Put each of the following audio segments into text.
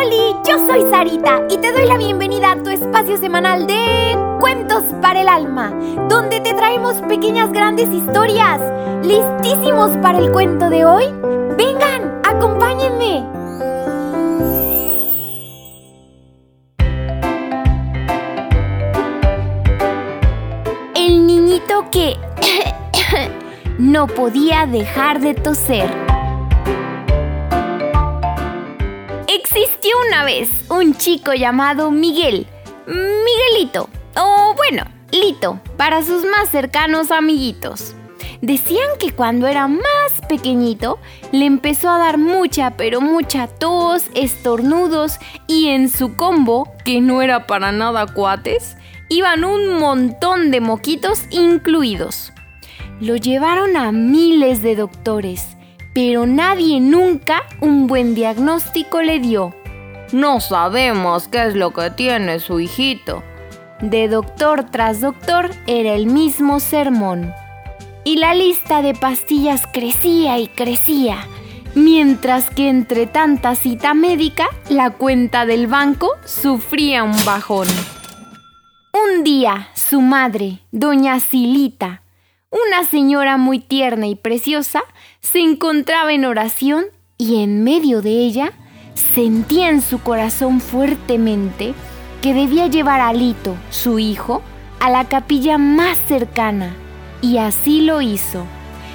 Oli, yo soy Sarita y te doy la bienvenida a tu espacio semanal de Cuentos para el Alma, donde te traemos pequeñas grandes historias. ¿Listísimos para el cuento de hoy? Vengan, acompáñenme. El niñito que no podía dejar de toser. Una vez un chico llamado Miguel. Miguelito. O bueno, Lito, para sus más cercanos amiguitos. Decían que cuando era más pequeñito le empezó a dar mucha, pero mucha tos, estornudos y en su combo, que no era para nada cuates, iban un montón de moquitos incluidos. Lo llevaron a miles de doctores pero nadie nunca un buen diagnóstico le dio. No sabemos qué es lo que tiene su hijito. De doctor tras doctor era el mismo sermón. Y la lista de pastillas crecía y crecía, mientras que entre tanta cita médica, la cuenta del banco sufría un bajón. Un día, su madre, doña Silita, una señora muy tierna y preciosa, se encontraba en oración y en medio de ella sentía en su corazón fuertemente que debía llevar a Lito, su hijo, a la capilla más cercana. Y así lo hizo.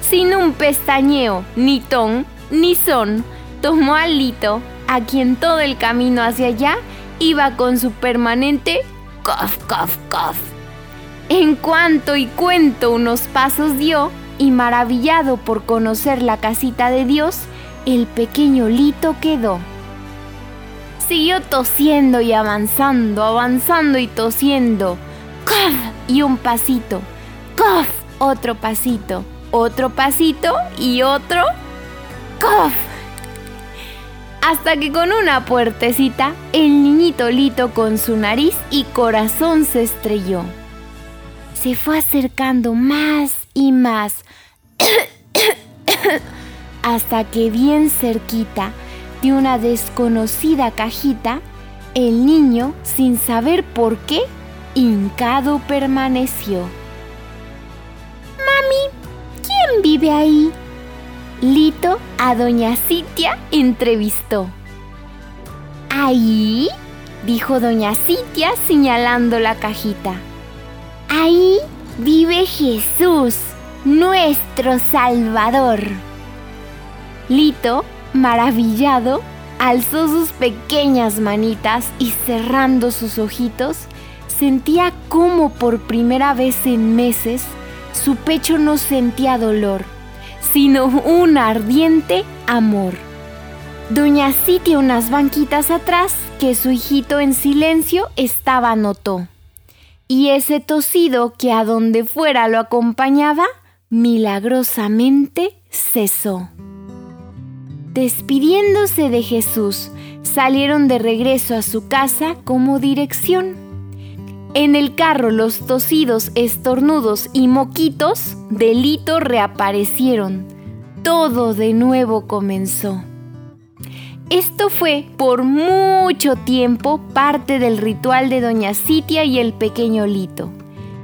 Sin un pestañeo, ni ton, ni son, tomó a Lito, a quien todo el camino hacia allá iba con su permanente cof, cof, cof. En cuanto y cuento unos pasos dio, y maravillado por conocer la casita de Dios, el pequeño Lito quedó. Siguió tosiendo y avanzando, avanzando y tosiendo. ¡Cof! Y un pasito. ¡Cof! Otro pasito. Otro pasito y otro. ¡Cof! Hasta que con una puertecita, el niñito Lito con su nariz y corazón se estrelló. Se fue acercando más y más hasta que bien cerquita de una desconocida cajita, el niño, sin saber por qué, hincado permaneció. Mami, ¿quién vive ahí? Lito a doña Citia entrevistó. ¿Ahí? dijo doña Citia señalando la cajita. Ahí vive Jesús nuestro Salvador. Lito, maravillado, alzó sus pequeñas manitas y cerrando sus ojitos, sentía como por primera vez en meses su pecho no sentía dolor, sino un ardiente amor. Doña City unas banquitas atrás que su hijito en silencio estaba notó. Y ese tosido que a donde fuera lo acompañaba, milagrosamente cesó. Despidiéndose de Jesús, salieron de regreso a su casa como dirección. En el carro los tosidos, estornudos y moquitos delito reaparecieron. Todo de nuevo comenzó. Esto fue por mucho tiempo parte del ritual de Doña Citia y el pequeño Lito.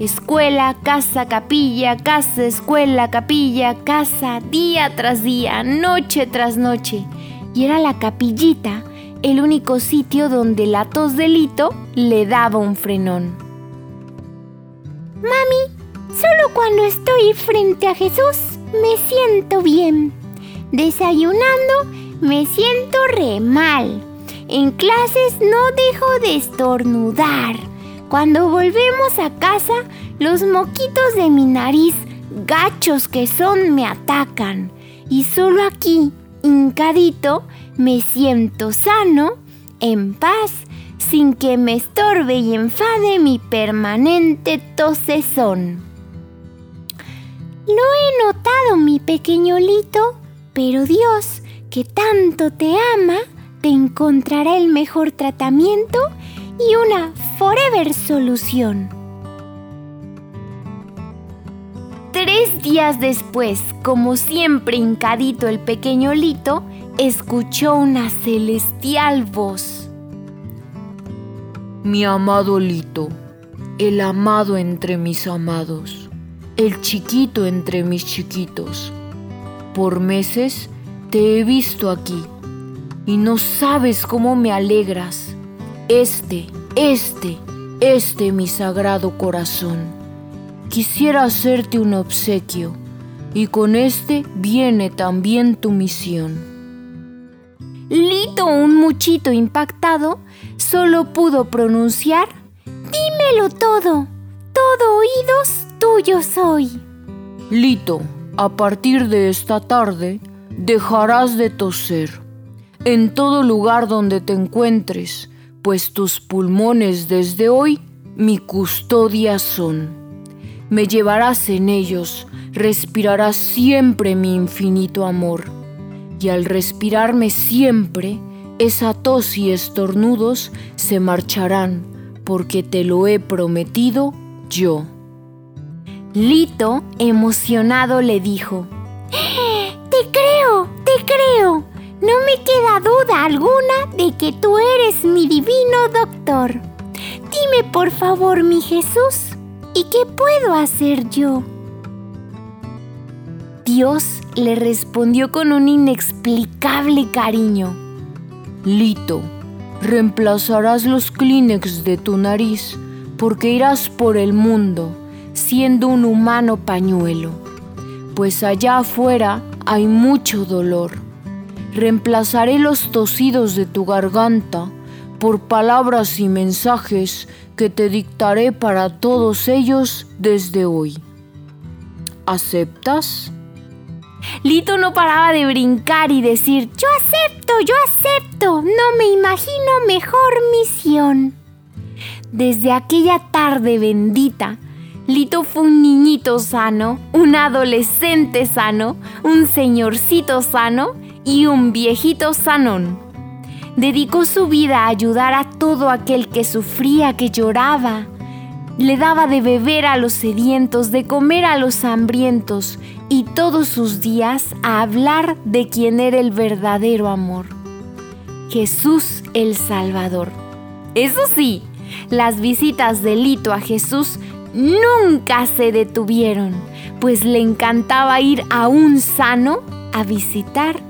Escuela, casa, capilla, casa, escuela, capilla, casa, día tras día, noche tras noche. Y era la capillita el único sitio donde la tos delito le daba un frenón. Mami, solo cuando estoy frente a Jesús me siento bien. Desayunando me siento re mal. En clases no dejo de estornudar. Cuando volvemos a casa, los moquitos de mi nariz, gachos que son, me atacan. Y solo aquí, hincadito, me siento sano, en paz, sin que me estorbe y enfade mi permanente tosezón. Lo he notado, mi pequeño Lito, pero Dios, que tanto te ama, te encontrará el mejor tratamiento y una forever solución. Tres días después, como siempre hincadito el pequeño Lito, escuchó una celestial voz. Mi amado Lito, el amado entre mis amados, el chiquito entre mis chiquitos. Por meses te he visto aquí y no sabes cómo me alegras. Este, este, este mi sagrado corazón. Quisiera hacerte un obsequio y con este viene también tu misión. Lito, un muchito impactado, solo pudo pronunciar, Dímelo todo, todo oídos tuyo soy. Lito, a partir de esta tarde, dejarás de toser en todo lugar donde te encuentres, pues tus pulmones desde hoy mi custodia son. Me llevarás en ellos, respirarás siempre mi infinito amor, y al respirarme siempre, esa tos y estornudos se marcharán, porque te lo he prometido yo. Lito, emocionado, le dijo, Te creo, te creo. No me queda duda alguna de que tú eres mi divino doctor. Dime por favor, mi Jesús, ¿y qué puedo hacer yo? Dios le respondió con un inexplicable cariño. Lito, reemplazarás los Kleenex de tu nariz porque irás por el mundo siendo un humano pañuelo, pues allá afuera hay mucho dolor. Reemplazaré los tosidos de tu garganta por palabras y mensajes que te dictaré para todos ellos desde hoy. ¿Aceptas? Lito no paraba de brincar y decir, yo acepto, yo acepto, no me imagino mejor misión. Desde aquella tarde bendita, Lito fue un niñito sano, un adolescente sano, un señorcito sano y un viejito sanón. Dedicó su vida a ayudar a todo aquel que sufría, que lloraba. Le daba de beber a los sedientos, de comer a los hambrientos y todos sus días a hablar de quien era el verdadero amor. Jesús el Salvador. Eso sí, las visitas de Lito a Jesús nunca se detuvieron, pues le encantaba ir a un sano a visitar